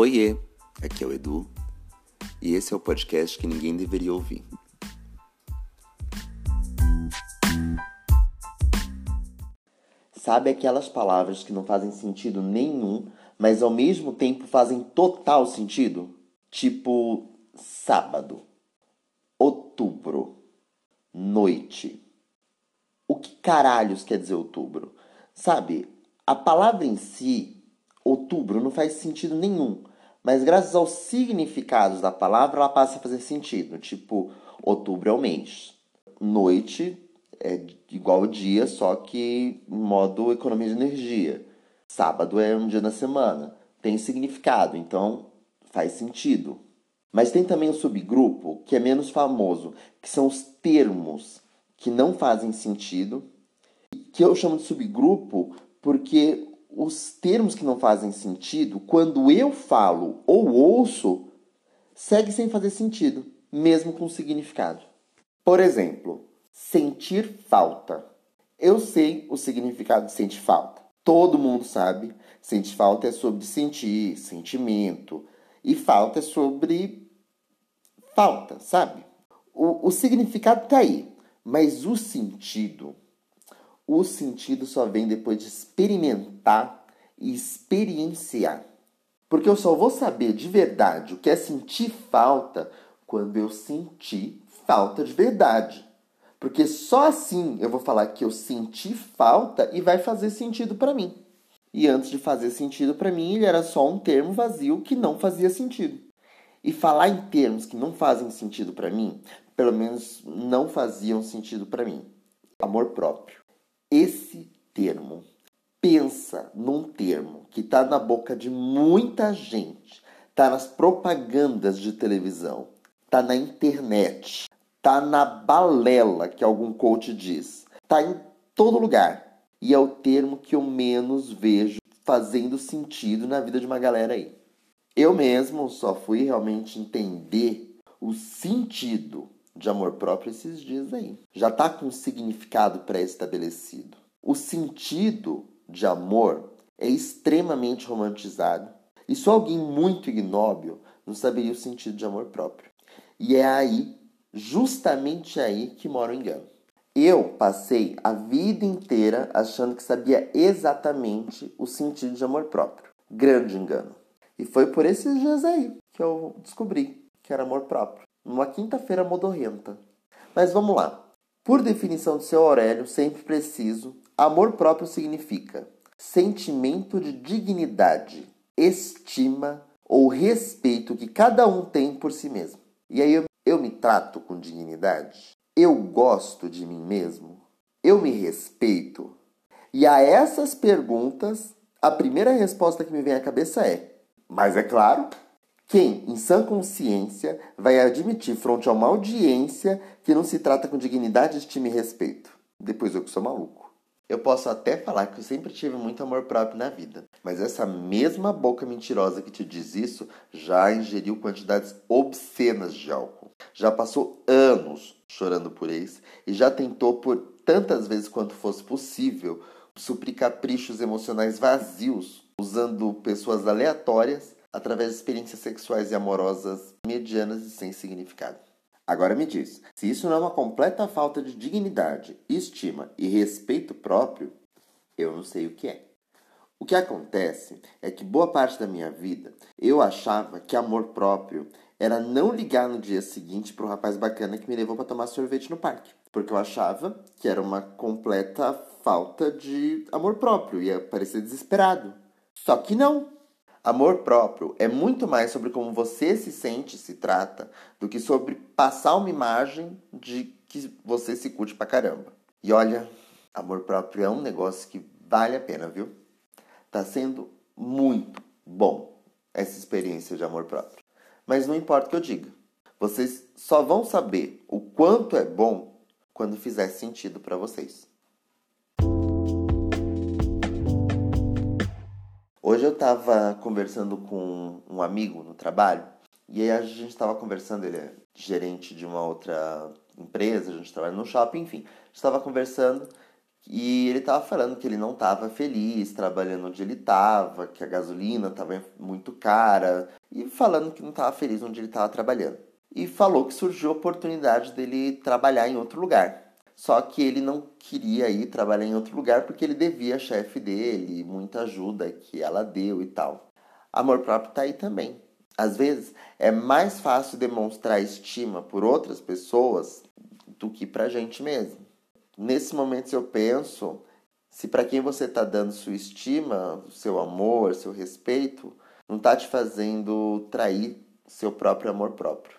Oiê, aqui é o Edu e esse é o podcast que ninguém deveria ouvir. Sabe aquelas palavras que não fazem sentido nenhum, mas ao mesmo tempo fazem total sentido? Tipo sábado, outubro, noite. O que caralhos quer dizer outubro? Sabe, a palavra em si outubro não faz sentido nenhum, mas graças aos significados da palavra ela passa a fazer sentido. Tipo, outubro é o mês. Noite é igual dia, só que modo economia de energia. Sábado é um dia na semana. Tem significado, então faz sentido. Mas tem também o subgrupo que é menos famoso, que são os termos que não fazem sentido, que eu chamo de subgrupo porque os termos que não fazem sentido, quando eu falo ou ouço, segue sem fazer sentido, mesmo com significado. Por exemplo, sentir falta. Eu sei o significado de sentir falta. Todo mundo sabe. Sentir falta é sobre sentir, sentimento. E falta é sobre falta, sabe? O, o significado tá aí. Mas o sentido o sentido só vem depois de experimentar experienciar. Porque eu só vou saber de verdade o que é sentir falta quando eu sentir falta de verdade. Porque só assim eu vou falar que eu senti falta e vai fazer sentido para mim. E antes de fazer sentido para mim, ele era só um termo vazio que não fazia sentido. E falar em termos que não fazem sentido para mim, pelo menos não faziam sentido para mim. Amor próprio. Esse termo, pensa num termo que está na boca de muita gente, está nas propagandas de televisão, está na internet, está na balela que algum coach diz, está em todo lugar. E é o termo que eu menos vejo fazendo sentido na vida de uma galera aí. Eu mesmo só fui realmente entender o sentido de amor próprio esses dias aí. Já está com um significado pré-estabelecido. O sentido de amor é extremamente romantizado e só alguém muito ignóbil não saberia o sentido de amor próprio. E é aí, justamente aí, que mora o engano. Eu passei a vida inteira achando que sabia exatamente o sentido de amor próprio. Grande engano. E foi por esses dias aí que eu descobri que era amor próprio numa quinta-feira modorrenta. Mas vamos lá. Por definição do seu Aurélio, sempre preciso, amor próprio significa sentimento de dignidade, estima ou respeito que cada um tem por si mesmo. E aí eu, eu me trato com dignidade? Eu gosto de mim mesmo? Eu me respeito? E a essas perguntas, a primeira resposta que me vem à cabeça é: mas é claro, quem, em sã consciência, vai admitir frente a uma audiência que não se trata com dignidade, estima e respeito? Depois eu que sou maluco. Eu posso até falar que eu sempre tive muito amor próprio na vida, mas essa mesma boca mentirosa que te diz isso já ingeriu quantidades obscenas de álcool. Já passou anos chorando por ex e já tentou por tantas vezes quanto fosse possível suprir caprichos emocionais vazios usando pessoas aleatórias através de experiências sexuais e amorosas medianas e sem significado. Agora me diz, se isso não é uma completa falta de dignidade, estima e respeito próprio, eu não sei o que é. O que acontece é que boa parte da minha vida eu achava que amor próprio era não ligar no dia seguinte para o rapaz bacana que me levou para tomar sorvete no parque, porque eu achava que era uma completa falta de amor próprio, ia parecer desesperado. Só que não. Amor próprio é muito mais sobre como você se sente e se trata do que sobre passar uma imagem de que você se curte pra caramba. E olha, amor próprio é um negócio que vale a pena, viu? Tá sendo muito bom essa experiência de amor próprio. Mas não importa o que eu diga. Vocês só vão saber o quanto é bom quando fizer sentido para vocês. Hoje eu estava conversando com um amigo no trabalho e aí a gente estava conversando, ele é gerente de uma outra empresa, a gente trabalha no shopping, enfim. estava conversando E ele estava falando que ele não estava feliz trabalhando onde ele estava, que a gasolina estava muito cara, e falando que não estava feliz onde ele estava trabalhando. E falou que surgiu a oportunidade dele trabalhar em outro lugar. Só que ele não queria ir trabalhar em outro lugar porque ele devia a chefe dele, muita ajuda que ela deu e tal. Amor próprio tá aí também. Às vezes é mais fácil demonstrar estima por outras pessoas do que pra gente mesmo. Nesse momento eu penso se para quem você está dando sua estima, seu amor, seu respeito, não está te fazendo trair seu próprio amor próprio.